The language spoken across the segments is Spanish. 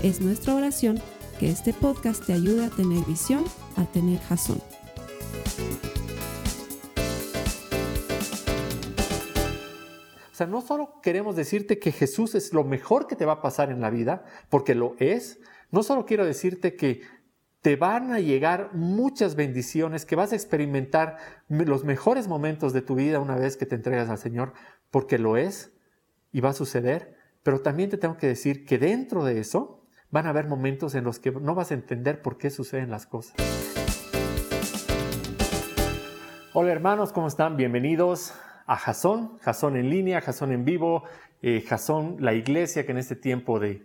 Es nuestra oración que este podcast te ayude a tener visión, a tener jazón. O sea, no solo queremos decirte que Jesús es lo mejor que te va a pasar en la vida, porque lo es, no solo quiero decirte que te van a llegar muchas bendiciones, que vas a experimentar los mejores momentos de tu vida una vez que te entregas al Señor, porque lo es y va a suceder, pero también te tengo que decir que dentro de eso van a haber momentos en los que no vas a entender por qué suceden las cosas. Hola hermanos, ¿cómo están? Bienvenidos a Jason, Jason en línea, Jason en vivo, eh, la iglesia que en este tiempo de,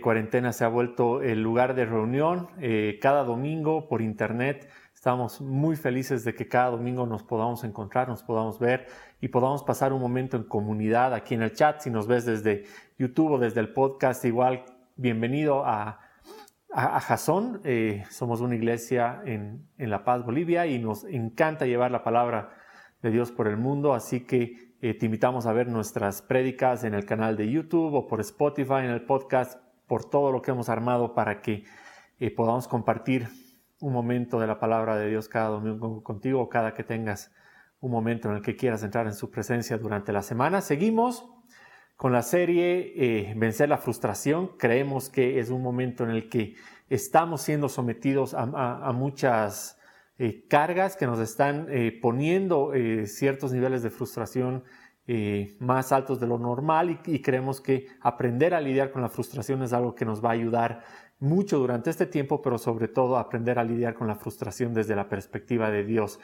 cuarentena se ha vuelto el lugar de reunión eh, cada domingo por internet. Estamos muy felices de que cada domingo nos podamos encontrar, nos podamos ver y podamos pasar un momento en comunidad aquí en el chat. Si nos ves desde YouTube o desde el podcast, igual bienvenido a, a, Jason. Eh, somos una iglesia en, La Paz, Bolivia, y nos encanta llevar la palabra de Dios por el mundo, así que eh, te invitamos a ver nuestras prédicas en el canal de YouTube o por Spotify, en el podcast, por todo lo que hemos armado para que eh, podamos compartir un momento de la palabra de Dios cada domingo contigo, cada que tengas un momento en el que quieras entrar en su presencia durante la semana. Seguimos con la serie eh, Vencer la frustración, creemos que es un momento en el que estamos siendo sometidos a, muchas eh, cargas que nos están eh, poniendo ciertos niveles de frustración más altos de lo normal y, creemos que aprender a lidiar con la frustración es algo que nos va a ayudar mucho durante este tiempo, pero sobre todo aprender a lidiar con la frustración desde la perspectiva de Dios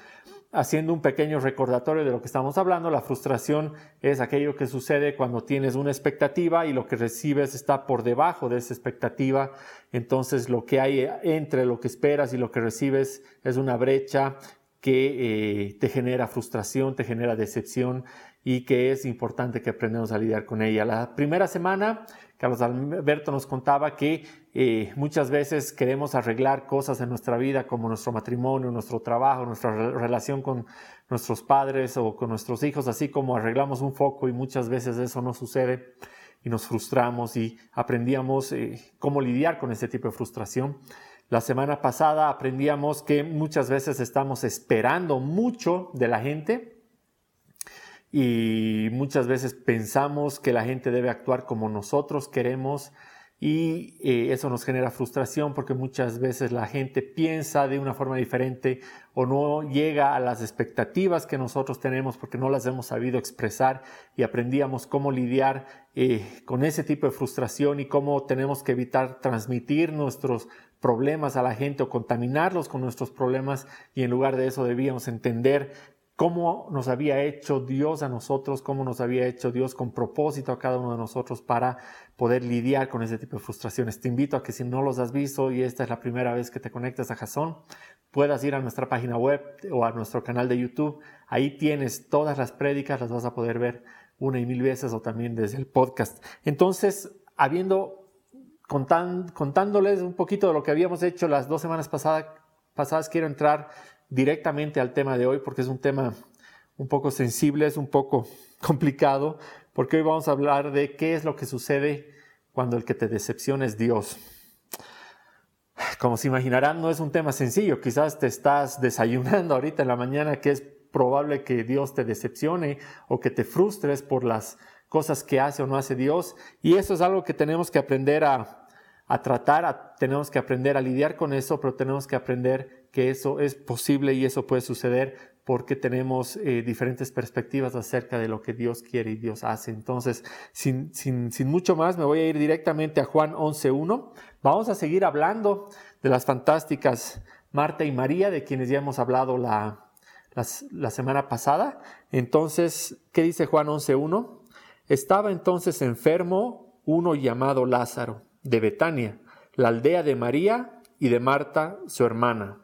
haciendo un pequeño recordatorio de lo que estamos hablando, la frustración es aquello que sucede cuando tienes una expectativa y lo que recibes está por debajo de esa expectativa. Entonces lo que hay entre lo que esperas y lo que recibes es una brecha que eh, te genera frustración, te genera decepción y que es importante que aprendamos a lidiar con ella. La primera semana Carlos Alberto nos contaba que eh, muchas veces queremos arreglar cosas en nuestra vida como nuestro matrimonio, nuestro trabajo, nuestra relación con nuestros padres o con nuestros hijos, así como arreglamos un foco y muchas veces eso no sucede y nos frustramos y aprendíamos eh, cómo lidiar con ese tipo de frustración. La semana pasada aprendíamos que muchas veces estamos esperando mucho de la gente y muchas veces pensamos que la gente debe actuar como nosotros queremos y eh, eso nos genera frustración porque muchas veces la gente piensa de una forma diferente o no llega a las expectativas que nosotros tenemos porque no las hemos sabido expresar y aprendíamos cómo lidiar eh, con ese tipo de frustración y cómo tenemos que evitar transmitir nuestros problemas a la gente o contaminarlos con nuestros problemas y en lugar de eso debíamos entender cómo nos había hecho Dios a nosotros, cómo nos había hecho Dios con propósito a cada uno de nosotros para poder lidiar con ese tipo de frustraciones. Te invito a que si no los has visto y esta es la primera vez que te conectas a Jason, puedas ir a nuestra página web o a nuestro canal de YouTube. Ahí tienes todas las prédicas, las vas a poder ver una y mil veces o también desde el podcast. Entonces, habiendo contándoles un poquito de lo que habíamos hecho las dos semanas pasadas, pasadas quiero entrar directamente al tema de hoy porque es un tema un poco sensible, es un poco complicado, porque hoy vamos a hablar de qué es lo que sucede cuando el que te decepciona es Dios. Como se imaginarán, no es un tema sencillo. Quizás te estás desayunando ahorita en la mañana que es probable que Dios te decepcione o que te frustres por las cosas que hace o no hace Dios. Y eso es algo que tenemos que aprender a, a tratar, tenemos que aprender a lidiar con eso, pero tenemos que aprender que eso es posible y eso puede suceder porque tenemos eh, diferentes perspectivas acerca de lo que Dios quiere y Dios hace. Entonces, sin, mucho más, me voy a ir directamente a Juan 11.1. Vamos a seguir hablando de las fantásticas Marta y María, de quienes ya hemos hablado la, la semana pasada. Entonces, ¿qué dice Juan 11.1? Estaba entonces enfermo uno llamado Lázaro, de Betania la aldea de María y de Marta, su hermana.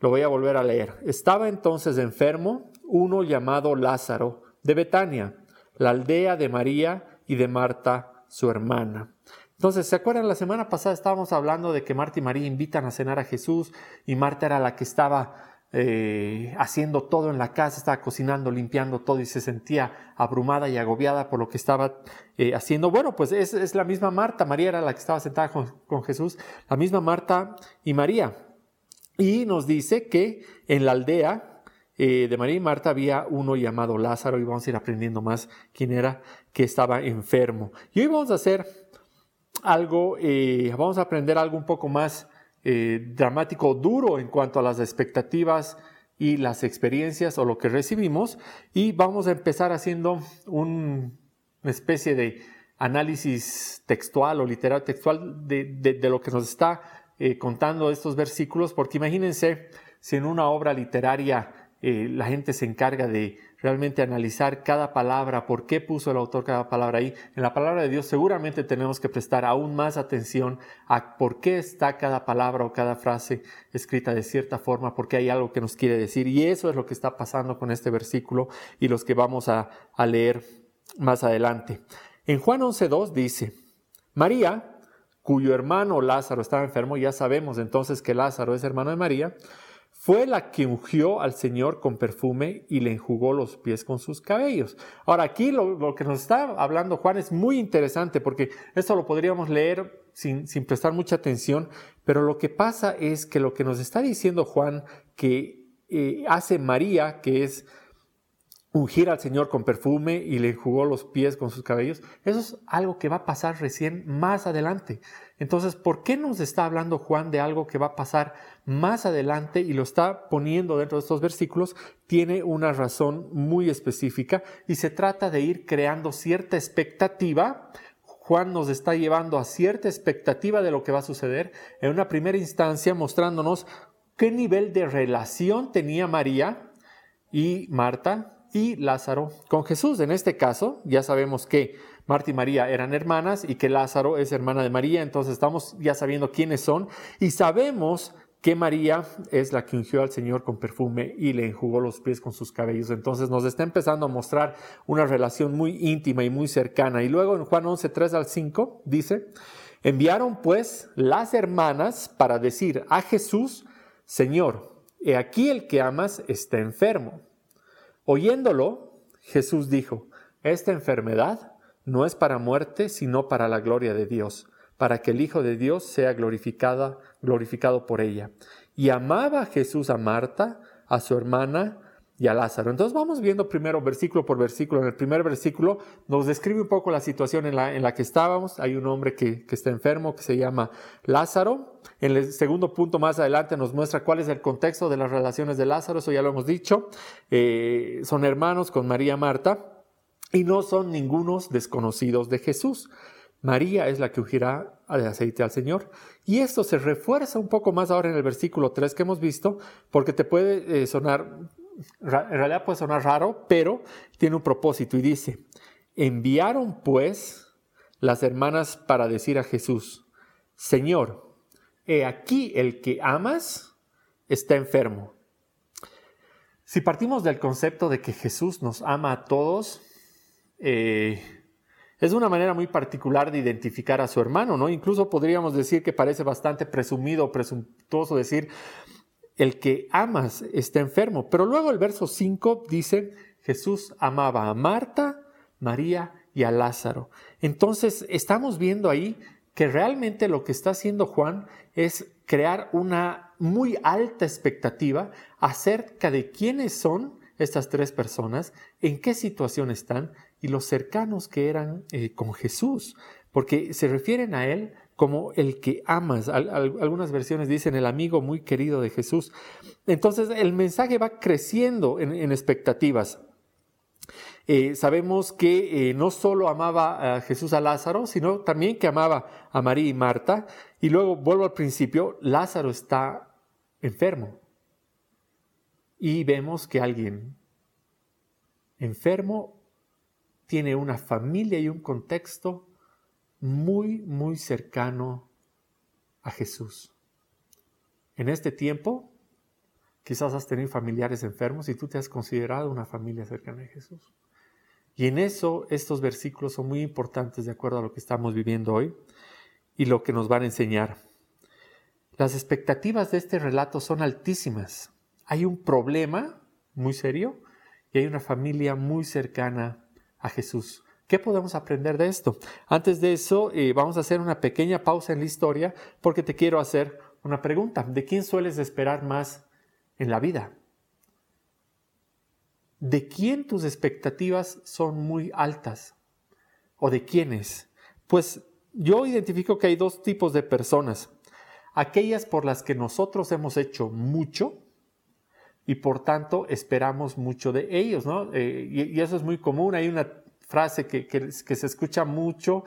Lo voy a volver a leer. Estaba entonces enfermo uno llamado Lázaro de Betania, la aldea de María y de Marta, su hermana. Entonces, ¿se acuerdan? La semana pasada estábamos hablando de que Marta y María invitan a cenar a Jesús y Marta era la que estaba eh, haciendo todo en la casa, estaba cocinando, limpiando todo y se sentía abrumada y agobiada por lo que estaba eh, haciendo. Bueno, pues es, la misma Marta, María era la que estaba sentada con Jesús, la misma Marta y María. Y nos dice que en la aldea eh, de María y Marta había uno llamado Lázaro y vamos a ir aprendiendo más quién era que estaba enfermo. Y hoy vamos a hacer algo, eh, vamos a aprender algo un poco más eh, dramático, duro en cuanto a las expectativas y las experiencias o lo que recibimos. Y vamos a empezar haciendo una especie de análisis textual o literal textual de lo que nos está eh, contando estos versículos, porque imagínense si en una obra literaria eh, la gente se encarga de realmente analizar cada palabra, por qué puso el autor cada palabra ahí. En la palabra de Dios seguramente tenemos que prestar aún más atención a por qué está cada palabra o cada frase escrita de cierta forma, porque hay algo que nos quiere decir. Y eso es lo que está pasando con este versículo y los que vamos a, a leer más adelante. En Juan 11.2 dice, María, cuyo hermano Lázaro estaba enfermo, ya sabemos entonces que Lázaro es hermano de María, fue la que ungió al Señor con perfume y le enjugó los pies con sus cabellos. Ahora aquí lo, que nos está hablando Juan es muy interesante porque esto lo podríamos leer sin, sin prestar mucha atención, pero lo que pasa es que lo que nos está diciendo Juan que eh, hace María, que es ungir al Señor con perfume y le enjugó los pies con sus cabellos, eso es algo que va a pasar recién más adelante. Entonces, ¿por qué nos está hablando Juan de algo que va a pasar más adelante y lo está poniendo dentro de estos versículos? Tiene una razón muy específica y se trata de ir creando cierta expectativa. Juan nos está llevando a cierta expectativa de lo que va a suceder en una primera instancia mostrándonos qué nivel de relación tenía María y Marta y Lázaro con Jesús. En este caso, ya sabemos que Marta y María eran hermanas y que Lázaro es hermana de María, entonces estamos ya sabiendo quiénes son y sabemos que María es la que ungió al Señor con perfume y le enjugó los pies con sus cabellos. Entonces nos está empezando a mostrar una relación muy íntima y muy cercana. Y luego en Juan 11, 3 al 5 dice, enviaron pues las hermanas para decir a Jesús, Señor, he aquí el que amas está enfermo. Oyéndolo, Jesús dijo, esta enfermedad no es para muerte, sino para la gloria de Dios, para que el Hijo de Dios sea glorificado por ella. Y amaba Jesús a Marta, a su hermana y a Lázaro. Entonces vamos viendo primero versículo por versículo. En el primer versículo nos describe un poco la situación en la, en la que estábamos. Hay un hombre que, que está enfermo que se llama Lázaro. En el segundo punto más adelante nos muestra cuál es el contexto de las relaciones de Lázaro, eso ya lo hemos dicho. Eh, son hermanos con María Marta y no son ningunos desconocidos de Jesús. María es la que ungirá de aceite al Señor. Y esto se refuerza un poco más ahora en el versículo 3 que hemos visto, porque te puede eh, sonar en realidad puede sonar raro, pero tiene un propósito y dice, enviaron pues las hermanas para decir a Jesús, Señor, he aquí el que amas está enfermo. Si partimos del concepto de que Jesús nos ama a todos, eh, es una manera muy particular de identificar a su hermano, ¿no? Incluso podríamos decir que parece bastante presumido, presuntuoso decir, el que amas está enfermo. Pero luego el verso 5 dice, Jesús amaba a Marta, María y a Lázaro. Entonces estamos viendo ahí que realmente lo que está haciendo Juan es crear una muy alta expectativa acerca de quiénes son estas tres personas, en qué situación están y los cercanos que eran eh, con Jesús, porque se refieren a él como el que amas. algunas versiones dicen el amigo muy querido de Jesús. Entonces el mensaje va creciendo en, expectativas. Eh, sabemos que eh, no solo amaba a Jesús a Lázaro, sino también que amaba a María y Marta. Y luego vuelvo al principio, Lázaro está enfermo. Y vemos que alguien enfermo tiene una familia y un contexto muy, muy cercano a Jesús. En este tiempo, quizás has tenido familiares enfermos y tú te has considerado una familia cercana a Jesús. Y en eso estos versículos son muy importantes de acuerdo a lo que estamos viviendo hoy y lo que nos van a enseñar. Las expectativas de este relato son altísimas. Hay un problema muy serio y hay una familia muy cercana a Jesús. ¿Qué podemos aprender de esto? Antes de eso, eh, vamos a hacer una pequeña pausa en la historia porque te quiero hacer una pregunta. ¿De quién sueles esperar más en la vida? ¿De quién tus expectativas son muy altas? ¿O de quiénes? Pues yo identifico que hay dos tipos de personas. Aquellas por las que nosotros hemos hecho mucho y por tanto esperamos mucho de ellos, ¿no? Eh, y, eso es muy común. Hay una frase que, se escucha mucho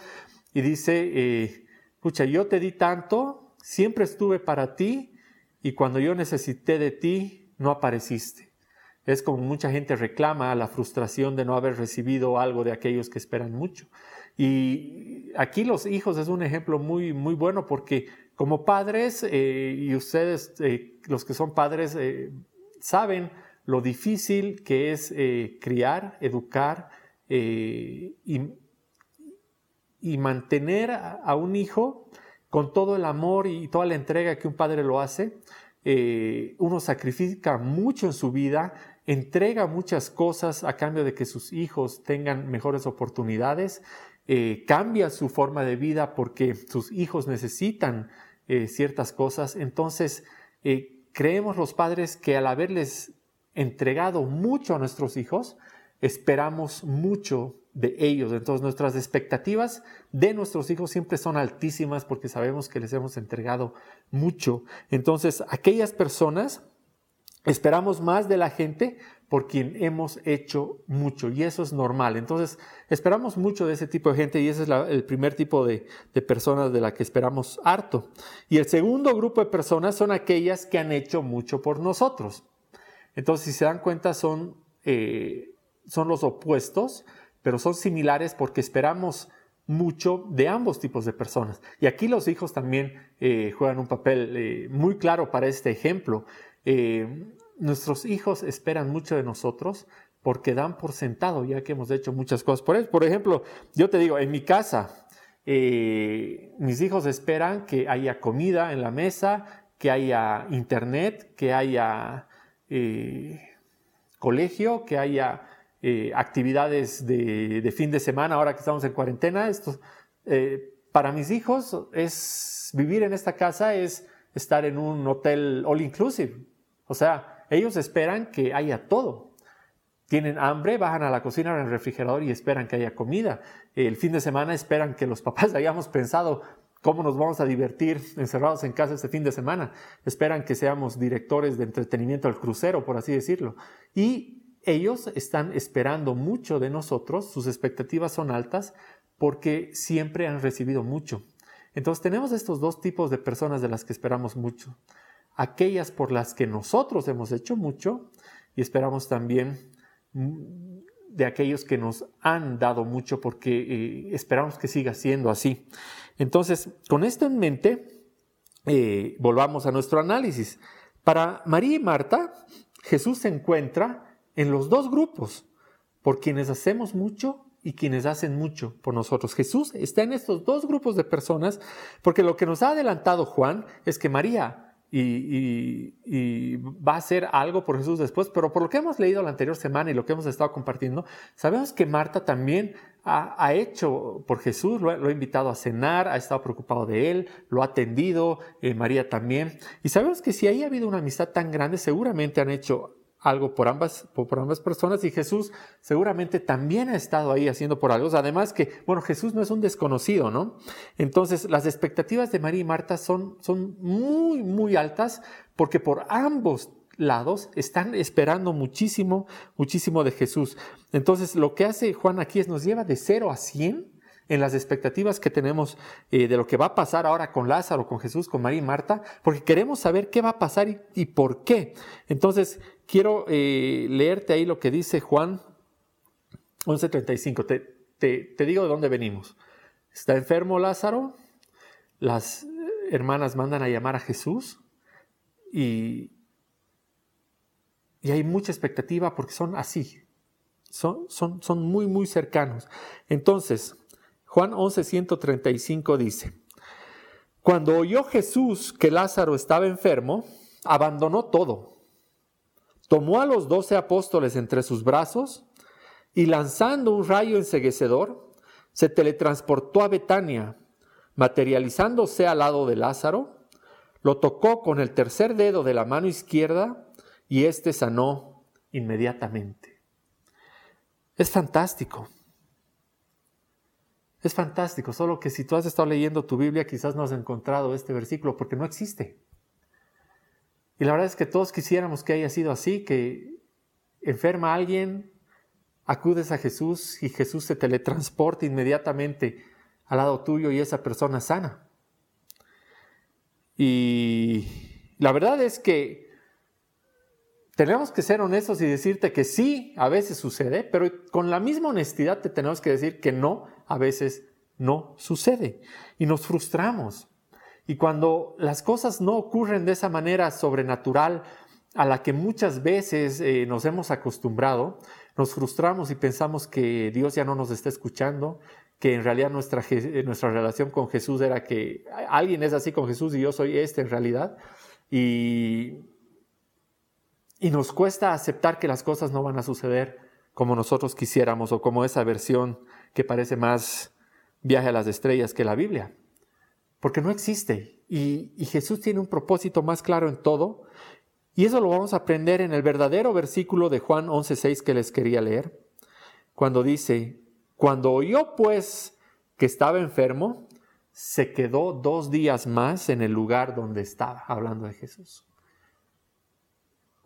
y dice, eh, escucha, yo te di tanto, siempre estuve para ti y cuando yo necesité de ti, no apareciste. Es como mucha gente reclama la frustración de no haber recibido algo de aquellos que esperan mucho. Y aquí los hijos es un ejemplo muy, muy bueno porque como padres, eh, y ustedes, eh, los que son padres, eh, saben lo difícil que es criar, educar y, y, mantener a un hijo con todo el amor y toda la entrega que un padre lo hace. uno sacrifica mucho en su vida entrega muchas cosas a cambio de que sus hijos tengan mejores oportunidades, eh, cambia su forma de vida porque sus hijos necesitan eh, ciertas cosas. Entonces, eh, creemos los padres que al haberles entregado mucho a nuestros hijos, esperamos mucho de ellos. Entonces nuestras expectativas de nuestros hijos siempre son altísimas porque sabemos que les hemos entregado mucho. Entonces aquellas personas Esperamos más de la gente por quien hemos hecho mucho y eso es normal. Entonces, esperamos mucho de ese tipo de gente y ese es el primer tipo de, personas de la que esperamos harto. Y el segundo grupo de personas son aquellas que han hecho mucho por nosotros. Entonces, si se dan cuenta, son, eh, son los opuestos, pero son similares porque esperamos mucho de ambos tipos de personas. Y aquí los hijos también eh, juegan un papel eh, muy claro para este ejemplo. Eh, nuestros hijos esperan mucho de nosotros porque dan por sentado ya que hemos hecho muchas cosas por ellos. Por ejemplo, yo te digo, en mi casa, mis hijos esperan que haya comida en la mesa, que haya internet, que haya colegio, que haya actividades de, fin de semana ahora que estamos en cuarentena. Esto, para mis hijos es vivir en esta casa es estar en un hotel all inclusive o sea, ellos esperan que haya todo. Tienen hambre, bajan a la cocina, el refrigerador y esperan que haya comida. El fin de semana esperan que los papás hayamos pensado cómo nos vamos a divertir encerrados en casa este fin de semana. Esperan que seamos directores de entretenimiento del crucero, por así decirlo. Y ellos están esperando mucho de nosotros, sus expectativas son altas porque siempre han recibido mucho. Entonces tenemos estos dos tipos de personas de las que esperamos mucho aquellas por las que nosotros hemos hecho mucho y esperamos también mm, de aquellos que nos han dado mucho porque eh, esperamos que siga siendo así. Entonces, con esto en mente, eh, volvamos a nuestro análisis. Para María y Marta, Jesús se encuentra en los dos grupos, por quienes hacemos mucho y quienes hacen mucho por nosotros. Jesús está en estos dos grupos de personas porque lo que nos ha adelantado Juan es que María y, va a hacer algo por Jesús después, pero por lo que hemos leído la anterior semana y lo que hemos estado compartiendo, sabemos que Marta también ha, hecho por Jesús, lo, ha invitado a cenar, ha estado preocupado de él, lo ha atendido, eh, María también, y sabemos que si ahí ha habido una amistad tan grande, seguramente han hecho algo por ambas, por ambas personas y Jesús seguramente también ha estado ahí haciendo por algo. Además que, bueno, Jesús no es un desconocido, ¿no? Entonces, las expectativas de María y Marta son, son muy, muy altas porque por ambos lados están esperando muchísimo, muchísimo de Jesús. Entonces, lo que hace Juan aquí es nos lleva de 0 a 100 en las expectativas que tenemos eh, de lo que va a pasar ahora con Lázaro, con Jesús, con María y Marta, porque queremos saber qué va a pasar y, por qué. Entonces, quiero eh, leerte ahí lo que dice Juan 11:35. Te, te, digo de dónde venimos. Está enfermo Lázaro, las, hermanas mandan a llamar a Jesús y, y hay mucha expectativa porque son así, son, son, son muy, muy cercanos. Entonces, Juan 11, 135 dice, cuando oyó Jesús que Lázaro estaba enfermo, abandonó todo. Tomó a los doce apóstoles entre sus brazos y lanzando un rayo enseguecedor, se teletransportó a Betania, materializándose al lado de Lázaro, lo tocó con el tercer dedo de la mano izquierda y éste sanó inmediatamente. Es fantástico. Es fantástico, solo que si tú has estado leyendo tu Biblia quizás no has encontrado este versículo porque no existe. Y la verdad es que todos quisiéramos que haya sido así, que enferma a alguien, acudes a Jesús y Jesús se teletransporta inmediatamente al lado tuyo y esa persona sana. Y la verdad es que tenemos que ser honestos y decirte que sí, a veces sucede, pero con la misma honestidad te tenemos que decir que no, a veces no sucede. Y nos frustramos. Y cuando las cosas no ocurren de esa manera sobrenatural a la que muchas veces eh, nos hemos acostumbrado, nos frustramos y pensamos que Dios ya no nos está escuchando, que en realidad nuestra, nuestra relación con Jesús era que alguien es así con Jesús y yo soy este en realidad. Y, y nos cuesta aceptar que las cosas no van a suceder como nosotros quisiéramos o como esa versión que parece más viaje a las estrellas que la Biblia. Porque no existe. Y, y Jesús tiene un propósito más claro en todo. Y eso lo vamos a aprender en el verdadero versículo de Juan 11.6 que les quería leer. Cuando dice, cuando oyó pues que estaba enfermo, se quedó dos días más en el lugar donde estaba, hablando de Jesús.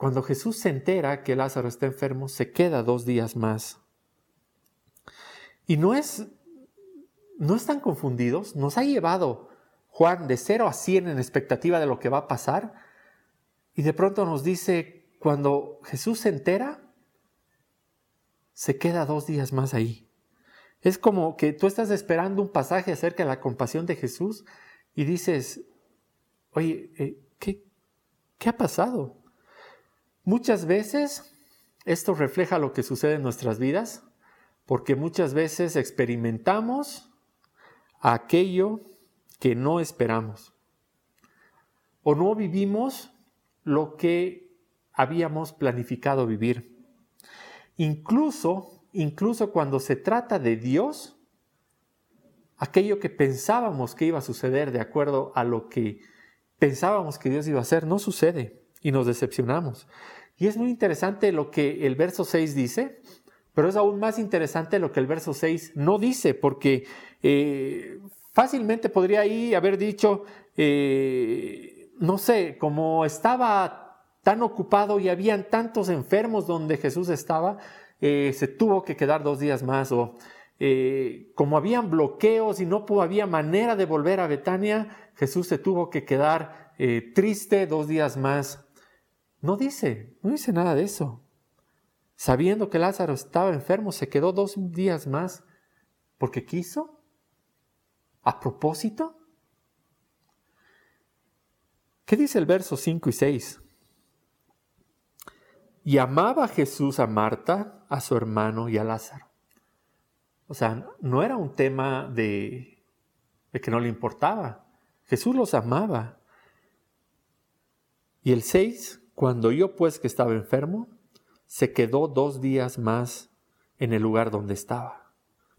Cuando Jesús se entera que Lázaro está enfermo, se queda dos días más. Y no es, no están confundidos, nos ha llevado Juan de 0 a 100 en expectativa de lo que va a pasar, y de pronto nos dice, cuando Jesús se entera, se queda dos días más ahí. Es como que tú estás esperando un pasaje acerca de la compasión de Jesús y dices, oye, eh, ¿qué, ¿qué ha pasado? Muchas veces esto refleja lo que sucede en nuestras vidas, porque muchas veces experimentamos aquello que no esperamos o no vivimos lo que habíamos planificado vivir. Incluso incluso cuando se trata de Dios, aquello que pensábamos que iba a suceder de acuerdo a lo que pensábamos que Dios iba a hacer, no sucede y nos decepcionamos. Y es muy interesante lo que el verso 6 dice, pero es aún más interesante lo que el verso 6 no dice, porque eh, fácilmente podría haber dicho, eh, no sé, como estaba tan ocupado y habían tantos enfermos donde Jesús estaba, eh, se tuvo que quedar dos días más o como habían bloqueos y no había manera de volver a Betania, Jesús se tuvo que quedar triste dos días más. No dice, no dice nada de eso. Sabiendo que Lázaro estaba enfermo, se quedó dos días más porque quiso, a propósito. ¿Qué dice el verso 5 y 6? Y amaba Jesús a Marta, a su hermano y a Lázaro. O sea, no era un tema de, de que no le importaba. Jesús los amaba. Y el 6, cuando yo pues que estaba enfermo, se quedó dos días más en el lugar donde estaba.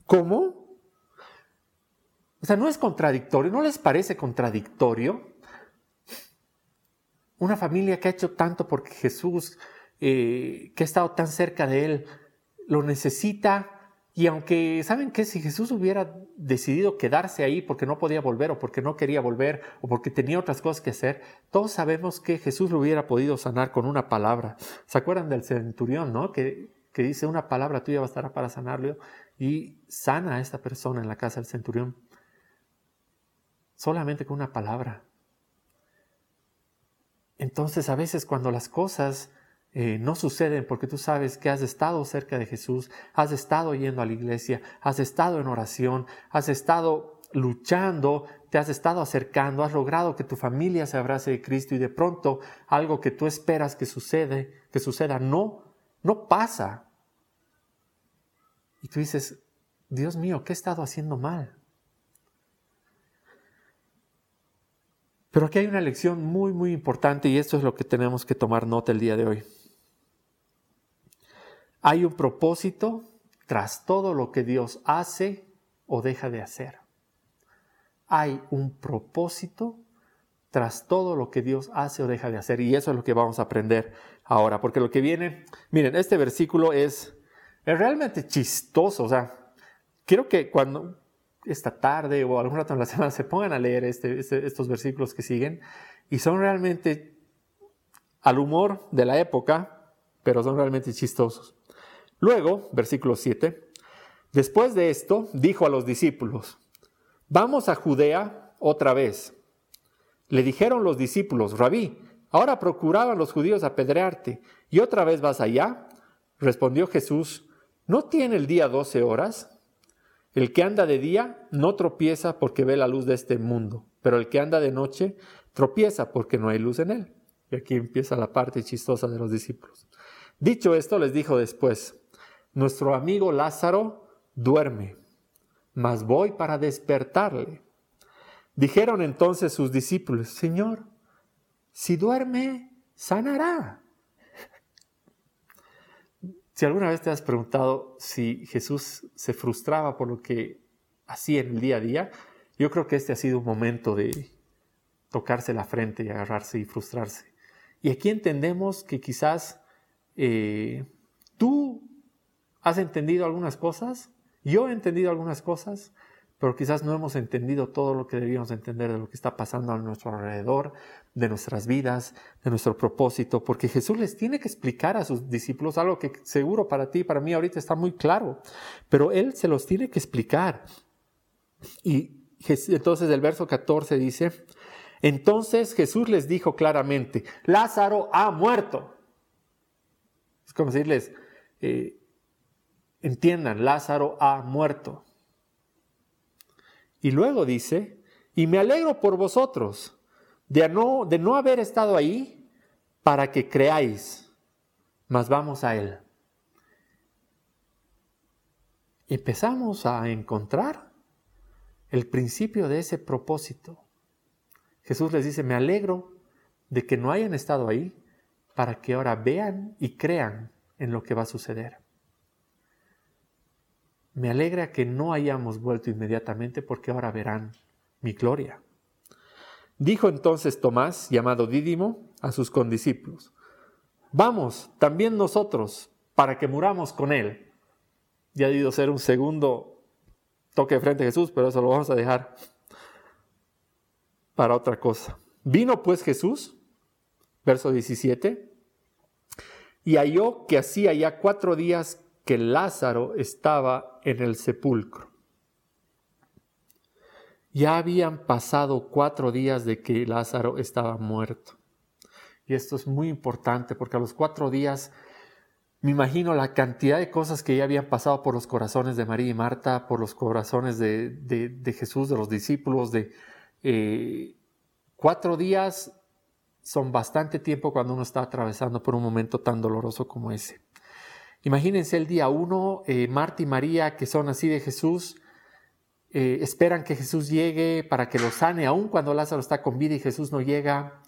¿Cómo? O sea, no es contradictorio, ¿no les parece contradictorio? Una familia que ha hecho tanto porque Jesús eh, que ha estado tan cerca de Él, lo necesita. Y aunque, ¿saben que Si Jesús hubiera decidido quedarse ahí porque no podía volver o porque no quería volver o porque tenía otras cosas que hacer, todos sabemos que Jesús lo hubiera podido sanar con una palabra. ¿Se acuerdan del centurión, no? Que, que dice una palabra tuya bastará para sanarlo y sana a esta persona en la casa del centurión. Solamente con una palabra. Entonces a veces cuando las cosas eh, no suceden porque tú sabes que has estado cerca de Jesús, has estado yendo a la iglesia, has estado en oración, has estado luchando, te has estado acercando, has logrado que tu familia se abrace de Cristo y de pronto algo que tú esperas que sucede, que suceda, no, no pasa. Y tú dices, Dios mío, ¿qué he estado haciendo mal? Pero aquí hay una lección muy, muy importante y esto es lo que tenemos que tomar nota el día de hoy. Hay un propósito tras todo lo que Dios hace o deja de hacer. Hay un propósito tras todo lo que Dios hace o deja de hacer. Y eso es lo que vamos a aprender ahora, porque lo que viene, miren, este versículo es, es realmente chistoso. O sea, quiero que cuando, esta tarde o alguna otra la semana se pongan a leer este, este, estos versículos que siguen y son realmente al humor de la época, pero son realmente chistosos. Luego, versículo 7, después de esto dijo a los discípulos, vamos a Judea otra vez. Le dijeron los discípulos, rabí, ahora procuraban los judíos apedrearte, ¿y otra vez vas allá? Respondió Jesús, ¿no tiene el día doce horas? El que anda de día no tropieza porque ve la luz de este mundo, pero el que anda de noche tropieza porque no hay luz en él. Y aquí empieza la parte chistosa de los discípulos. Dicho esto, les dijo después, nuestro amigo Lázaro duerme, mas voy para despertarle. Dijeron entonces sus discípulos, Señor, si duerme, sanará. Si alguna vez te has preguntado si Jesús se frustraba por lo que hacía en el día a día, yo creo que este ha sido un momento de tocarse la frente y agarrarse y frustrarse. Y aquí entendemos que quizás eh, tú has entendido algunas cosas, yo he entendido algunas cosas, pero quizás no hemos entendido todo lo que debíamos entender de lo que está pasando a nuestro alrededor, de nuestras vidas, de nuestro propósito, porque Jesús les tiene que explicar a sus discípulos algo que seguro para ti y para mí ahorita está muy claro, pero Él se los tiene que explicar. Y entonces el verso 14 dice, entonces Jesús les dijo claramente, Lázaro ha muerto. Es como decirles, eh, entiendan, Lázaro ha muerto. Y luego dice, y me alegro por vosotros de no, de no haber estado ahí para que creáis, mas vamos a Él. Empezamos a encontrar el principio de ese propósito. Jesús les dice, me alegro de que no hayan estado ahí para que ahora vean y crean en lo que va a suceder. Me alegra que no hayamos vuelto inmediatamente porque ahora verán mi gloria. Dijo entonces Tomás, llamado Dídimo, a sus condiscípulos, vamos también nosotros para que muramos con él. Ya ha debido ser un segundo toque de frente a Jesús, pero eso lo vamos a dejar para otra cosa. Vino pues Jesús, verso 17, y halló que hacía ya cuatro días que Lázaro estaba en el sepulcro. Ya habían pasado cuatro días de que Lázaro estaba muerto. Y esto es muy importante porque a los cuatro días me imagino la cantidad de cosas que ya habían pasado por los corazones de María y Marta, por los corazones de, Jesús, de los discípulos, de eh, cuatro días son bastante tiempo cuando uno está atravesando por un momento tan doloroso como ese. Imagínense el día uno, eh, Marta y María, que son así de Jesús, eh, esperan que Jesús llegue para que lo sane, aun cuando Lázaro está con vida y Jesús no llega.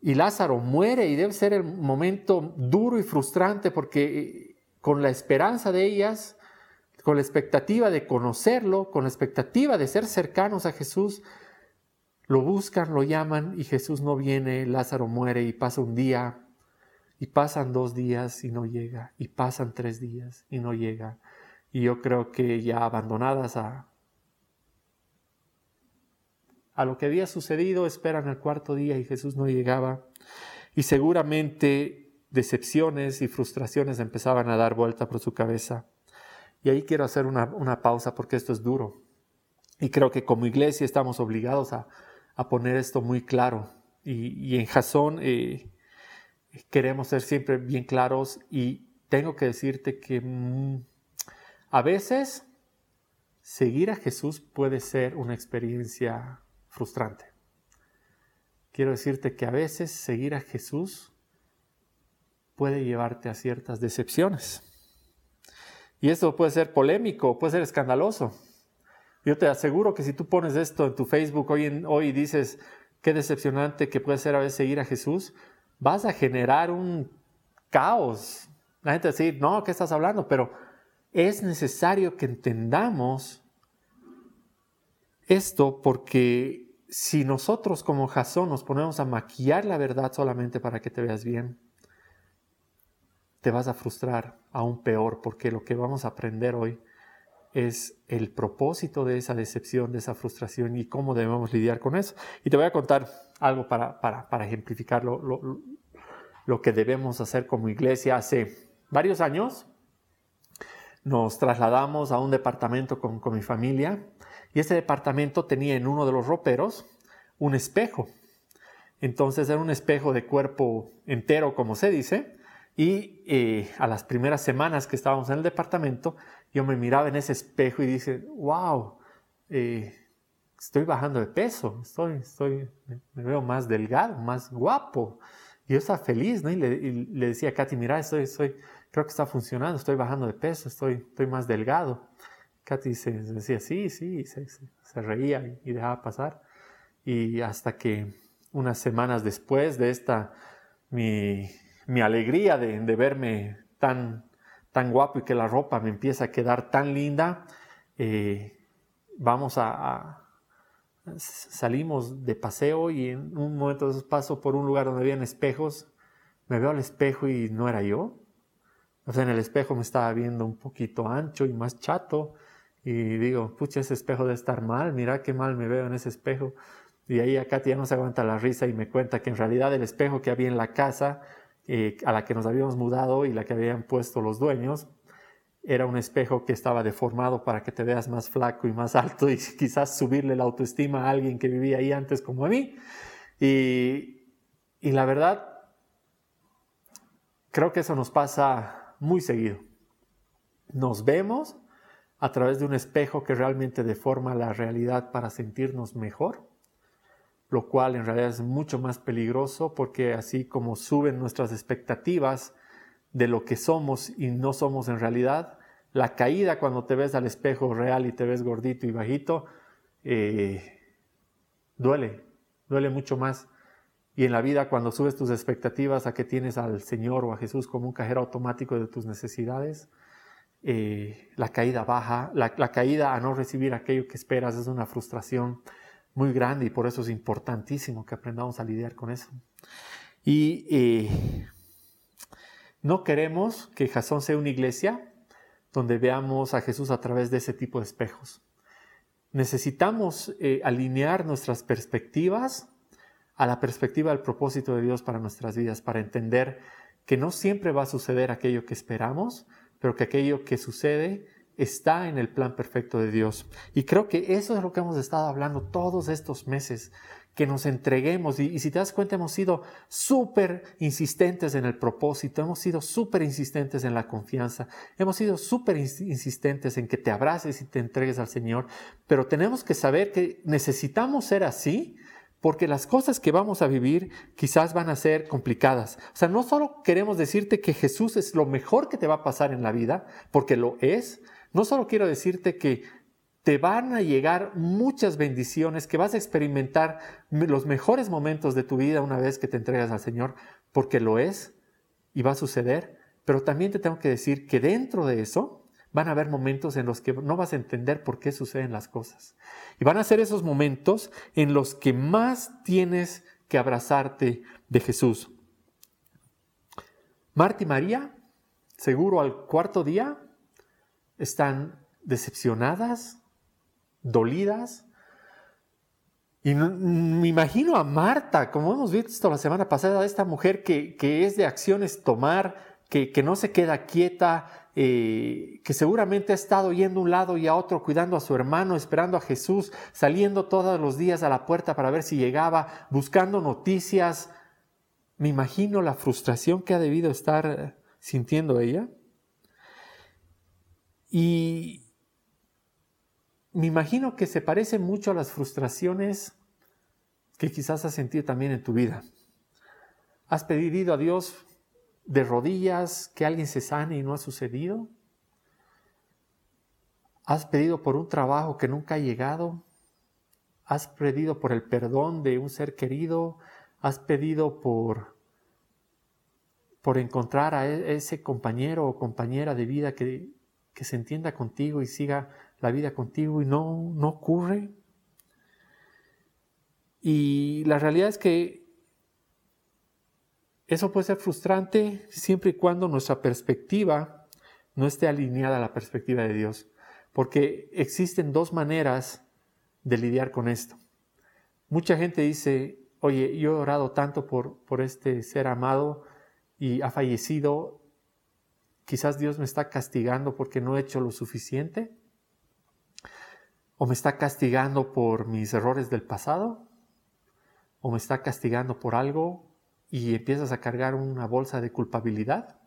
Y Lázaro muere y debe ser el momento duro y frustrante porque eh, con la esperanza de ellas, con la expectativa de conocerlo, con la expectativa de ser cercanos a Jesús, lo buscan, lo llaman y Jesús no viene, Lázaro muere y pasa un día, y pasan dos días y no llega, y pasan tres días y no llega. Y yo creo que ya abandonadas a, a lo que había sucedido, esperan el cuarto día y Jesús no llegaba. Y seguramente decepciones y frustraciones empezaban a dar vuelta por su cabeza. Y ahí quiero hacer una, pausa porque esto es duro. Y creo que como iglesia estamos obligados a, poner esto muy claro. Y, en Jasón eh, queremos ser siempre bien claros y tengo que decirte que mm, a veces seguir a Jesús puede ser una experiencia frustrante. Quiero decirte que a veces seguir a Jesús puede llevarte a ciertas decepciones. Y esto puede ser polémico, puede ser escandaloso. Yo te aseguro que si tú pones esto en tu Facebook hoy, en, hoy y dices, qué decepcionante que puede ser a veces seguir a Jesús, vas a generar un caos. La gente va a decir, no, ¿qué estás hablando? Pero es necesario que entendamos esto porque si nosotros como Jasón nos ponemos a maquillar la verdad solamente para que te veas bien, te vas a frustrar aún peor porque lo que vamos a aprender hoy es el propósito de esa decepción, de esa frustración y cómo debemos lidiar con eso. Y te voy a contar algo para, para, ejemplificar lo, lo, que debemos hacer como iglesia. Hace varios años nos trasladamos a un departamento con, con mi familia y ese departamento tenía en uno de los roperos un espejo. Entonces era un espejo de cuerpo entero, como se dice, y eh, a las primeras semanas que estábamos en el departamento, yo me miraba en ese espejo y dije, wow, eh, estoy bajando de peso, estoy, estoy, me veo más delgado, más guapo. Y yo estaba feliz, ¿no? Y le, decía a Katy, mira, estoy, estoy, creo que está funcionando, estoy bajando de peso, estoy, estoy más delgado. Katy se, decía, sí, sí, se, reía y, dejaba pasar. Y hasta que unas semanas después de esta, mi, mi alegría de verme tan tan guapo y que la ropa me empieza a quedar tan linda, eh, vamos a, salimos de paseo y en un momento paso por un lugar donde habían espejos, me veo al espejo y no era yo. O sea, en el espejo me estaba viendo un poquito ancho y más chato. Y digo, pucha, ese espejo debe estar mal, mira qué mal me veo en ese espejo. Y ahí acá ya no se aguanta la risa y me cuenta que en realidad el espejo que había en la casa eh, a la que nos habíamos mudado y la que habían puesto los dueños, era un espejo que estaba deformado para que te veas más flaco y más alto y quizás subirle la autoestima a alguien que vivía ahí antes como a mí. Y, y la verdad, creo que eso nos pasa muy seguido. Nos vemos a través de un espejo que realmente deforma la realidad para sentirnos mejor lo cual en realidad es mucho más peligroso porque así como suben nuestras expectativas de lo que somos y no somos en realidad, la caída cuando te ves al espejo real y te ves gordito y bajito, eh, duele, duele mucho más. Y en la vida cuando subes tus expectativas a que tienes al Señor o a Jesús como un cajero automático de tus necesidades, eh, la caída baja, la, la caída a no recibir aquello que esperas es una frustración muy grande y por eso es importantísimo que aprendamos a lidiar con eso. Y eh, no queremos que Jasón sea una iglesia donde veamos a Jesús a través de ese tipo de espejos. Necesitamos eh, alinear nuestras perspectivas a la perspectiva del propósito de Dios para nuestras vidas, para entender que no siempre va a suceder aquello que esperamos, pero que aquello que sucede está en el plan perfecto de Dios. Y creo que eso es lo que hemos estado hablando todos estos meses, que nos entreguemos. Y, si te das cuenta, hemos sido súper insistentes en el propósito, hemos sido súper insistentes en la confianza, hemos sido súper insistentes en que te abraces y te entregues al Señor. Pero tenemos que saber que necesitamos ser así porque las cosas que vamos a vivir quizás van a ser complicadas. O sea, no solo queremos decirte que Jesús es lo mejor que te va a pasar en la vida, porque lo es, no solo quiero decirte que te van a llegar muchas bendiciones, que vas a experimentar los mejores momentos de tu vida una vez que te entregas al Señor, porque lo es y va a suceder, pero también te tengo que decir que dentro de eso van a haber momentos en los que no vas a entender por qué suceden las cosas. Y van a ser esos momentos en los que más tienes que abrazarte de Jesús. Marta y María, seguro al cuarto día, están decepcionadas, dolidas. Y me imagino a Marta, como hemos visto la semana pasada, esta mujer que, es de acciones tomar, que, no se queda quieta, eh, que seguramente ha estado yendo un lado y a otro, cuidando a su hermano, esperando a Jesús, saliendo todos los días a la puerta para ver si llegaba, buscando noticias. Me imagino la frustración que ha debido estar sintiendo ella. Y me imagino que se parece mucho a las frustraciones que quizás has sentido también en tu vida. ¿Has pedido a Dios de rodillas que alguien se sane y no ha sucedido? ¿Has pedido por un trabajo que nunca ha llegado? ¿Has pedido por el perdón de un ser querido? ¿Has pedido por, por encontrar a e-, ese compañero o compañera de vida que, que se entienda contigo y siga la vida contigo y no, no ocurre? Y la realidad es que eso puede ser frustrante siempre y cuando nuestra perspectiva no esté alineada a la perspectiva de Dios, porque existen dos maneras de lidiar con esto. Mucha gente dice, oye, yo he orado tanto por, por este ser amado y ha fallecido, quizás Dios me está castigando porque no he hecho lo suficiente, o me está castigando por mis errores del pasado, o me está castigando por algo y empiezas a cargar una bolsa de culpabilidad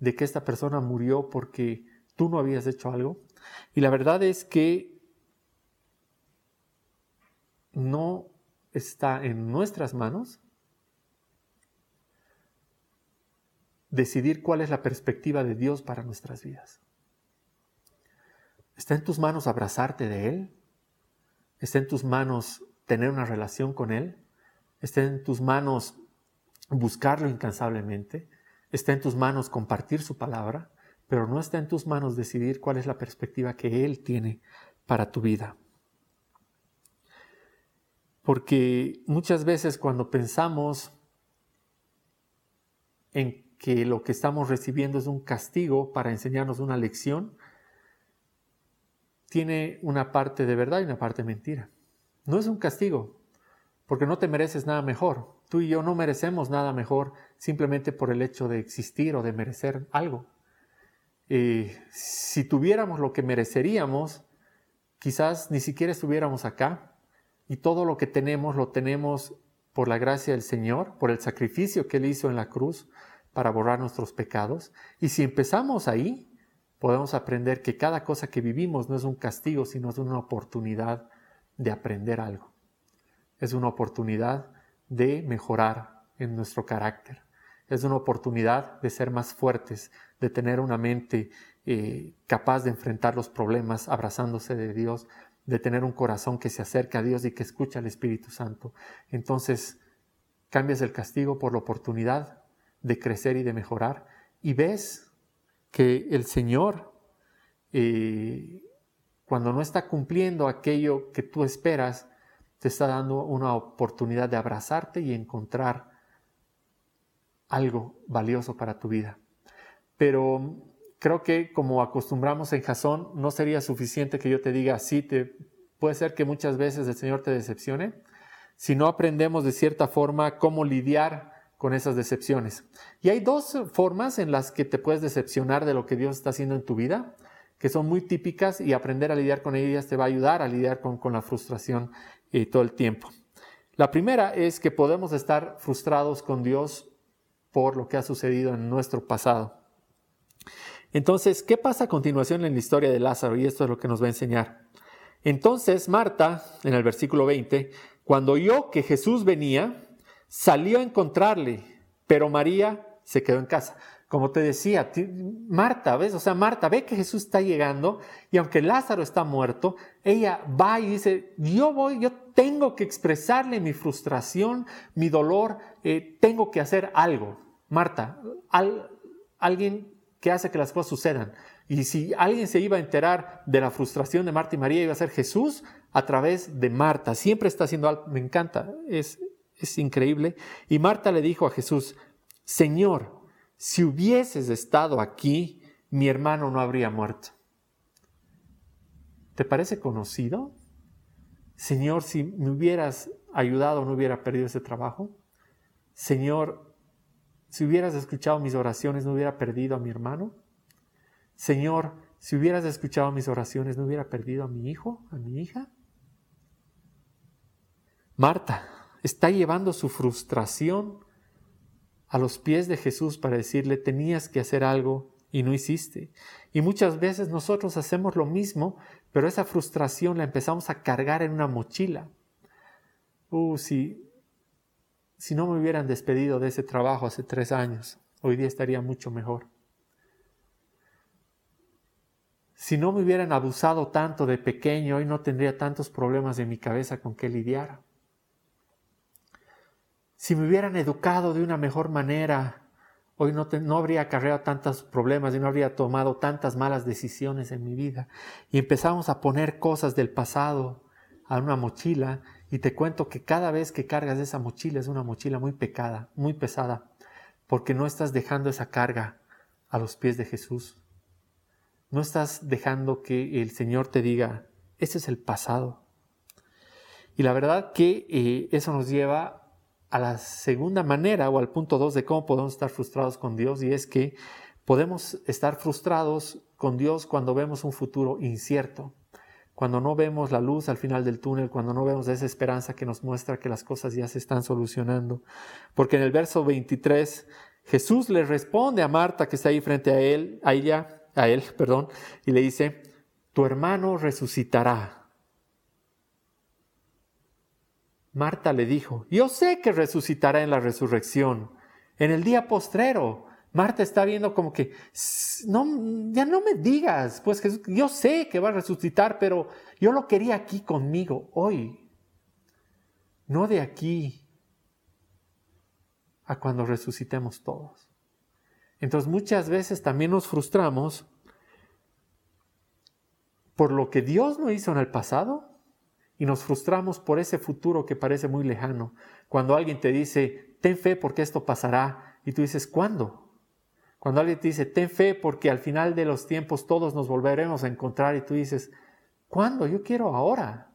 de que esta persona murió porque tú no habías hecho algo. Y la verdad es que no está en nuestras manos decidir cuál es la perspectiva de Dios para nuestras vidas. Está en tus manos abrazarte de Él. Está en tus manos tener una relación con Él. Está en tus manos buscarlo incansablemente, está en tus manos compartir su palabra, pero no está en tus manos decidir cuál es la perspectiva que Él tiene para tu vida. Porque muchas veces cuando pensamos en que lo que estamos recibiendo es un castigo para enseñarnos una lección, tiene una parte de verdad y una parte de mentira. No es un castigo, porque no te mereces nada mejor. Tú y yo no merecemos nada mejor simplemente por el hecho de existir o de merecer algo. Eh, si tuviéramos lo que mereceríamos, quizás ni siquiera estuviéramos acá y todo lo que tenemos lo tenemos por la gracia del Señor, por el sacrificio que Él hizo en la cruz para borrar nuestros pecados. Y si empezamos ahí, podemos aprender que cada cosa que vivimos no es un castigo, sino es una oportunidad de aprender algo es una oportunidad de mejorar en nuestro carácter. Es una oportunidad de ser más fuertes, de tener una mente eh, capaz de enfrentar los problemas abrazándose de Dios, de tener un corazón que se acerca a Dios y que escucha al Espíritu Santo. Entonces, cambias el castigo por la oportunidad de crecer y de mejorar y ves que el Señor, eh, cuando no está cumpliendo aquello que tú esperas, te está dando una oportunidad de abrazarte y encontrar algo valioso para tu vida. Pero creo que como acostumbramos en Jasón, no sería suficiente que yo te diga, sí, te, puede ser que muchas veces el Señor te decepcione, si no aprendemos de cierta forma cómo lidiar con esas decepciones. Y hay dos formas en las que te puedes decepcionar de lo que Dios está haciendo en tu vida que son muy típicas y aprender a lidiar con ellas te va a ayudar a lidiar con, la frustración eh, todo el tiempo. La primera es que podemos estar frustrados con Dios por lo que ha sucedido en nuestro pasado. Entonces, ¿qué pasa a continuación en la historia de Lázaro? Y esto es lo que nos va a enseñar. Entonces, Marta, en el versículo 20, cuando oyó que Jesús venía, salió a encontrarle, pero María se quedó en casa como te decía, Marta, ¿ves? O sea, Marta ve que Jesús está llegando y aunque Lázaro está muerto, ella va y dice, yo voy, yo tengo que expresarle mi frustración, mi dolor, eh, tengo que hacer algo. Marta, alguien que hace que las cosas sucedan. Y si alguien se iba a enterar de la frustración de Marta y María, iba a ser Jesús a través de Marta. Siempre está haciendo algo, me encanta, es, es increíble. Y Marta le dijo a Jesús, Señor, si hubieses estado aquí, mi hermano no habría muerto. ¿Te parece conocido? Señor, si me hubieras ayudado, no hubiera perdido ese trabajo. Señor, si hubieras escuchado mis oraciones, no hubiera perdido a mi hermano. Señor, si hubieras escuchado mis oraciones, no hubiera perdido a mi hijo, a mi hija. Marta está llevando su frustración a los pies de Jesús para decirle, tenías que hacer algo y no hiciste. Y muchas veces nosotros hacemos lo mismo, pero esa frustración la empezamos a cargar en una mochila. Uh, si, si no me hubieran despedido de ese trabajo hace tres años, hoy día estaría mucho mejor. Si no me hubieran abusado tanto de pequeño, hoy no tendría tantos problemas en mi cabeza con que lidiar. Si me hubieran educado de una mejor manera, hoy no, habría acarreado tantos problemas y no habría tomado tantas malas decisiones en mi vida. Y empezamos a poner cosas del pasado a una mochila y te cuento que cada vez que cargas esa mochila es una mochila muy pecada, muy pesada, porque no estás dejando esa carga a los pies de Jesús. No estás dejando que el Señor te diga, ese es el pasado. Y la verdad que eh, eso nos lleva a la segunda manera o al punto dos de cómo podemos estar frustrados con Dios y es que podemos estar frustrados con Dios cuando vemos un futuro incierto, cuando no vemos la luz al final del túnel, cuando no vemos esa esperanza que nos muestra que las cosas ya se están solucionando. Porque en el verso 23 Jesús le responde a Marta que está ahí frente a él, a ella, a él, perdón, y le dice, tu hermano resucitará. Marta le dijo, yo sé que resucitará en la resurrección, en el día postrero. Marta está viendo como que, no, ya no me digas, pues Jesús, yo sé que va a resucitar, pero yo lo quería aquí conmigo, hoy, no de aquí a cuando resucitemos todos. Entonces muchas veces también nos frustramos por lo que Dios no hizo en el pasado y nos frustramos por ese futuro que parece muy lejano. Cuando alguien te dice, ten fe porque esto pasará, y tú dices, ¿cuándo? Cuando alguien te dice, ten fe porque al final de los tiempos todos nos volveremos a encontrar, y tú dices, ¿cuándo? Yo quiero ahora.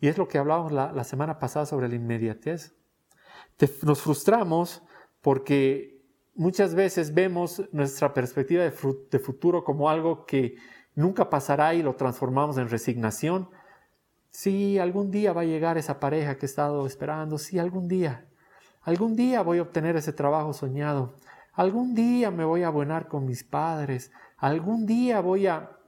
Y es lo que hablábamos la, semana pasada sobre la inmediatez. nos frustramos porque muchas veces vemos nuestra perspectiva de futuro como algo que nunca pasará y lo transformamos en resignación Sí, algún día va a llegar esa pareja que he estado esperando. Sí, algún día. Algún día voy a obtener ese trabajo soñado. Algún día me voy a abonar con mis padres. Algún día voy a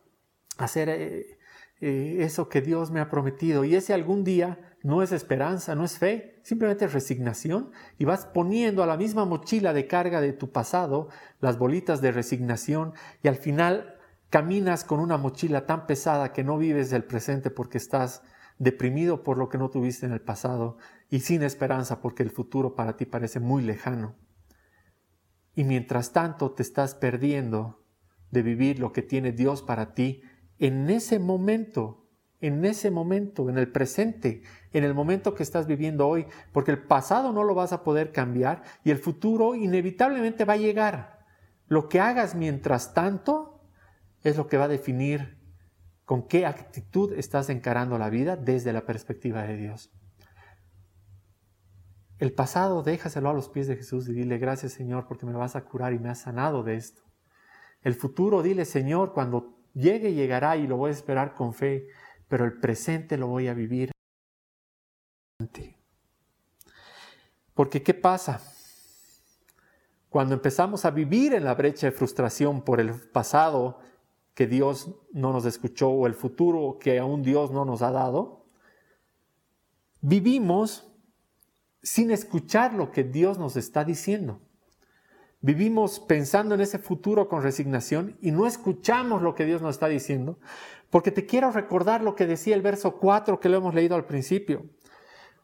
hacer eh, eh, eso que Dios me ha prometido. Y ese algún día no es esperanza, no es fe, simplemente es resignación. Y vas poniendo a la misma mochila de carga de tu pasado las bolitas de resignación y al final caminas con una mochila tan pesada que no vives del presente porque estás deprimido por lo que no tuviste en el pasado y sin esperanza porque el futuro para ti parece muy lejano. Y mientras tanto te estás perdiendo de vivir lo que tiene Dios para ti en ese momento, en ese momento, en el presente, en el momento que estás viviendo hoy, porque el pasado no lo vas a poder cambiar y el futuro inevitablemente va a llegar. Lo que hagas mientras tanto es lo que va a definir con qué actitud estás encarando la vida desde la perspectiva de Dios. El pasado déjaselo a los pies de Jesús y dile gracias Señor porque me vas a curar y me has sanado de esto. El futuro dile Señor cuando llegue llegará y lo voy a esperar con fe, pero el presente lo voy a vivir. Porque ¿qué pasa? Cuando empezamos a vivir en la brecha de frustración por el pasado que Dios no nos escuchó o el futuro que aún Dios no nos ha dado, vivimos sin escuchar lo que Dios nos está diciendo. Vivimos pensando en ese futuro con resignación y no escuchamos lo que Dios nos está diciendo, porque te quiero recordar lo que decía el verso 4 que lo hemos leído al principio.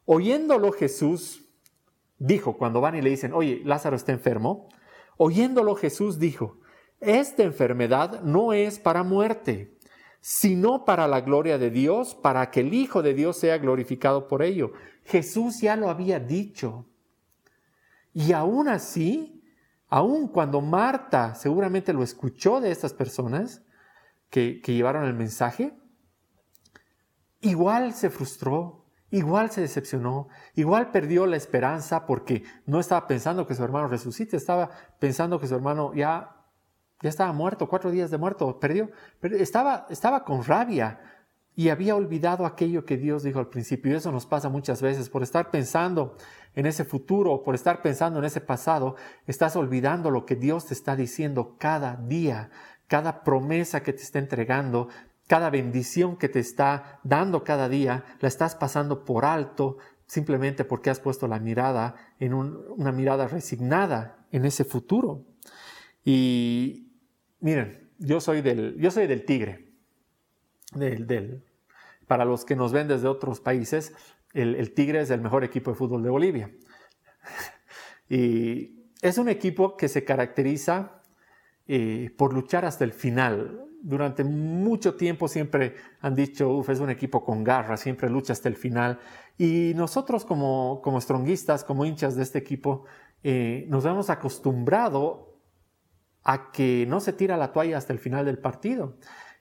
Oyéndolo Jesús dijo, cuando van y le dicen, oye, Lázaro está enfermo, oyéndolo Jesús dijo, esta enfermedad no es para muerte, sino para la gloria de Dios, para que el Hijo de Dios sea glorificado por ello. Jesús ya lo había dicho. Y aún así, aun cuando Marta seguramente lo escuchó de estas personas que, que llevaron el mensaje, igual se frustró, igual se decepcionó, igual perdió la esperanza porque no estaba pensando que su hermano resucite, estaba pensando que su hermano ya ya estaba muerto, cuatro días de muerto, perdió. Pero estaba, estaba con rabia. y había olvidado aquello que Dios dijo al principio. Y eso nos pasa muchas veces por estar pensando en ese futuro, por estar pensando en ese pasado, estás olvidando lo que Dios te está diciendo cada día, cada promesa que te está entregando, cada bendición que te está dando cada día, la estás pasando por alto simplemente porque has puesto la mirada en una mirada resignada en ese futuro. Y miren, yo soy del, yo soy del tigre. Del, para los que nos ven desde otros países, el, Tigre es el mejor equipo de fútbol de Bolivia. y es un equipo que se caracteriza eh, por luchar hasta el final. Durante mucho tiempo siempre han dicho, uff, es un equipo con garra, siempre lucha hasta el final. Y nosotros como, como stronguistas, como hinchas de este equipo, eh, nos hemos acostumbrado a que no se tira la toalla hasta el final del partido.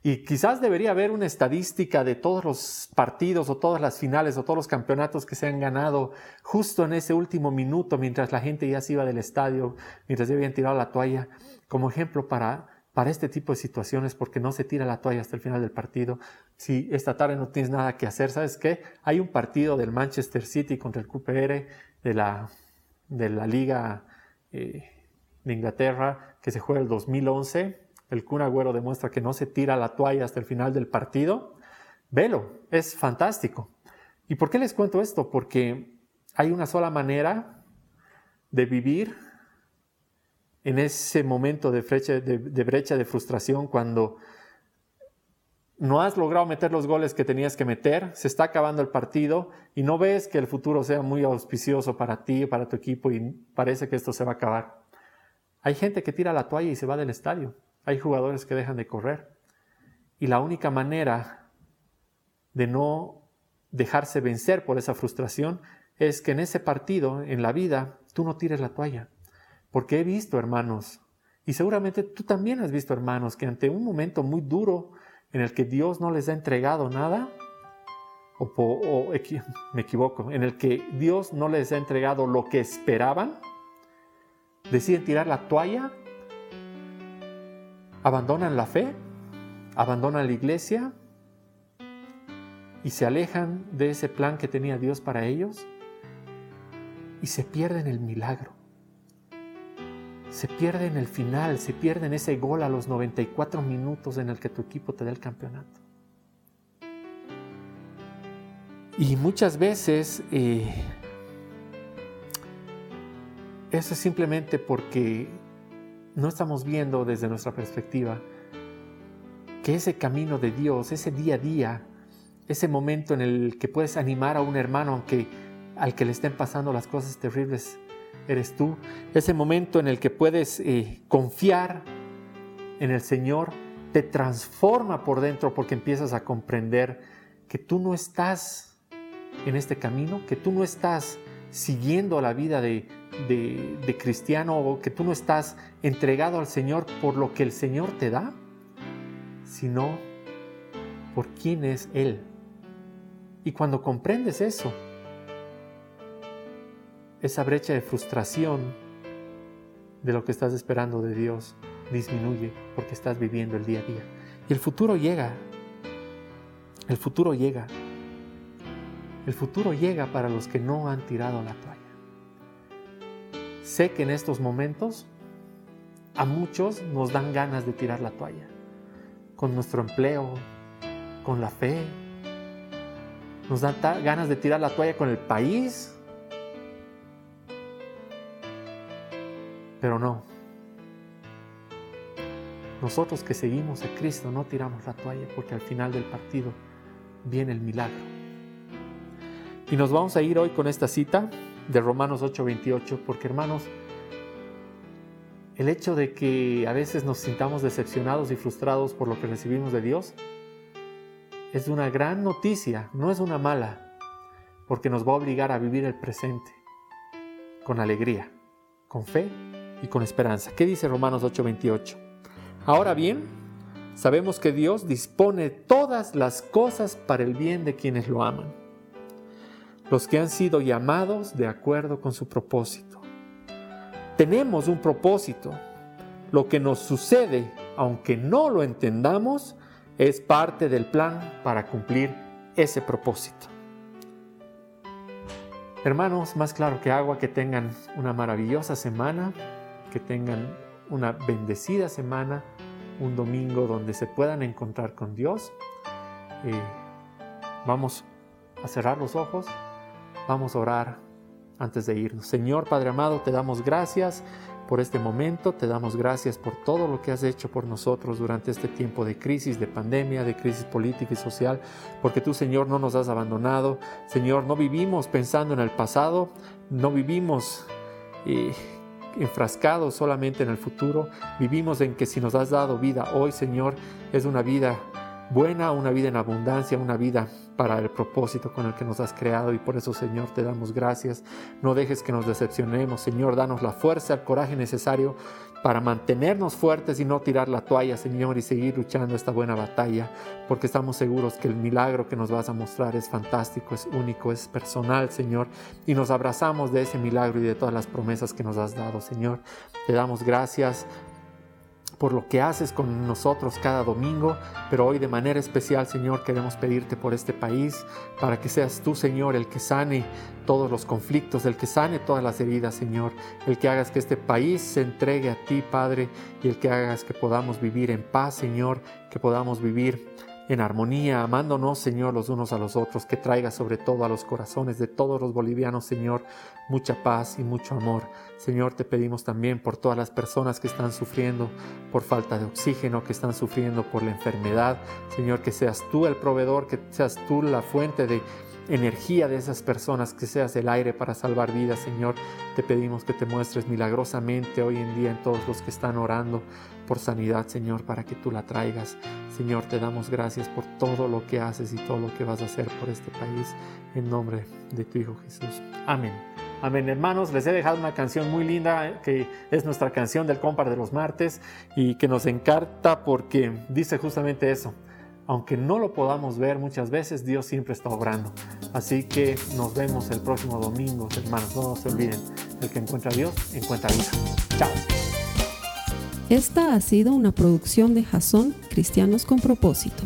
Y quizás debería haber una estadística de todos los partidos o todas las finales o todos los campeonatos que se han ganado justo en ese último minuto mientras la gente ya se iba del estadio, mientras ya habían tirado la toalla, como ejemplo para, para este tipo de situaciones, porque no se tira la toalla hasta el final del partido. Si esta tarde no tienes nada que hacer, ¿sabes qué? Hay un partido del Manchester City contra el QPR de la, de la Liga eh, de Inglaterra que se juega el 2011 el Kun Agüero demuestra que no se tira la toalla hasta el final del partido, velo, es fantástico. ¿Y por qué les cuento esto? Porque hay una sola manera de vivir en ese momento de brecha de, frustración cuando no has logrado meter los goles que tenías que meter, se está acabando el partido y no ves que el futuro sea muy auspicioso para ti, para tu equipo y parece que esto se va a acabar. Hay gente que tira la toalla y se va del estadio. Hay jugadores que dejan de correr. Y la única manera de no dejarse vencer por esa frustración es que en ese partido, en la vida, tú no tires la toalla. Porque he visto, hermanos, y seguramente tú también has visto, hermanos, que ante un momento muy duro en el que Dios no les ha entregado nada, o, o me equivoco, en el que Dios no les ha entregado lo que esperaban, deciden tirar la toalla abandonan la fe, abandonan la iglesia y se alejan de ese plan que tenía Dios para ellos y se pierden el milagro. Se pierden el final, se pierden ese gol a los 94 minutos en el que tu equipo te da el campeonato. Y muchas veces eh, eso es simplemente porque no estamos viendo desde nuestra perspectiva que ese camino de Dios, ese día a día, ese momento en el que puedes animar a un hermano aunque al que le estén pasando las cosas terribles, eres tú. Ese momento en el que puedes eh, confiar en el Señor, te transforma por dentro porque empiezas a comprender que tú no estás en este camino, que tú no estás siguiendo la vida de, de, cristiano o que tú no estás entregado al Señor por lo que el Señor te da, sino por quién es Él. Y cuando comprendes eso, esa brecha de frustración de lo que estás esperando de Dios disminuye porque estás viviendo el día a día. Y el futuro llega. El futuro llega. El futuro llega para los que no han tirado la toalla. Sé que en estos momentos a muchos nos dan ganas de tirar la toalla, con nuestro empleo, con la fe. Nos dan ganas de tirar la toalla con el país. Pero no. Nosotros que seguimos a Cristo no tiramos la toalla porque al final del partido viene el milagro. Y nos vamos a ir hoy con esta cita de Romanos 8:28, porque hermanos, el hecho de que a veces nos sintamos decepcionados y frustrados por lo que recibimos de Dios es una gran noticia, no es una mala, porque nos va a obligar a vivir el presente con alegría, con fe y con esperanza. ¿Qué dice Romanos 8:28? Ahora bien, sabemos que Dios dispone todas las cosas para el bien de quienes lo aman los que han sido llamados de acuerdo con su propósito. Tenemos un propósito. Lo que nos sucede, aunque no lo entendamos, es parte del plan para cumplir ese propósito. Hermanos, más claro que agua, que tengan una maravillosa semana, que tengan una bendecida semana, un domingo donde se puedan encontrar con Dios. Eh, vamos a cerrar los ojos, vamos a orar antes de irnos. Señor Padre amado, te damos gracias por este momento, te damos gracias por todo lo que has hecho por nosotros durante este tiempo de crisis, de pandemia, de crisis política y social, porque tú, Señor, no nos has abandonado. Señor, no vivimos pensando en el pasado, no vivimos... Eh, enfrascados solamente en el futuro, vivimos en que si nos has dado vida hoy, Señor, es una vida buena, una vida en abundancia, una vida para el propósito con el que nos has creado y por eso Señor te damos gracias. No dejes que nos decepcionemos, Señor, danos la fuerza, el coraje necesario para mantenernos fuertes y no tirar la toalla, Señor, y seguir luchando esta buena batalla, porque estamos seguros que el milagro que nos vas a mostrar es fantástico, es único, es personal, Señor, y nos abrazamos de ese milagro y de todas las promesas que nos has dado, Señor. Te damos gracias por lo que haces con nosotros cada domingo, pero hoy de manera especial, Señor, queremos pedirte por este país, para que seas tú, Señor, el que sane todos los conflictos, el que sane todas las heridas, Señor, el que hagas que este país se entregue a ti, Padre, y el que hagas que podamos vivir en paz, Señor, que podamos vivir en armonía, amándonos, Señor, los unos a los otros, que traiga sobre todo a los corazones de todos los bolivianos, Señor, mucha paz y mucho amor. Señor, te pedimos también por todas las personas que están sufriendo por falta de oxígeno, que están sufriendo por la enfermedad. Señor, que seas tú el proveedor, que seas tú la fuente de energía de esas personas, que seas el aire para salvar vidas, Señor. Te pedimos que te muestres milagrosamente hoy en día en todos los que están orando por sanidad, Señor, para que tú la traigas. Señor, te damos gracias por todo lo que haces y todo lo que vas a hacer por este país, en nombre de tu Hijo Jesús. Amén. Amén, hermanos. Les he dejado una canción muy linda que es nuestra canción del Compar de los martes y que nos encanta porque dice justamente eso aunque no lo podamos ver muchas veces, Dios siempre está obrando. Así que nos vemos el próximo domingo, hermanos. No se olviden, el que encuentra a Dios, encuentra vida. Chao. Esta ha sido una producción de Jason Cristianos con propósito.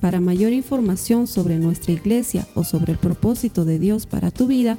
Para mayor información sobre nuestra iglesia o sobre el propósito de Dios para tu vida,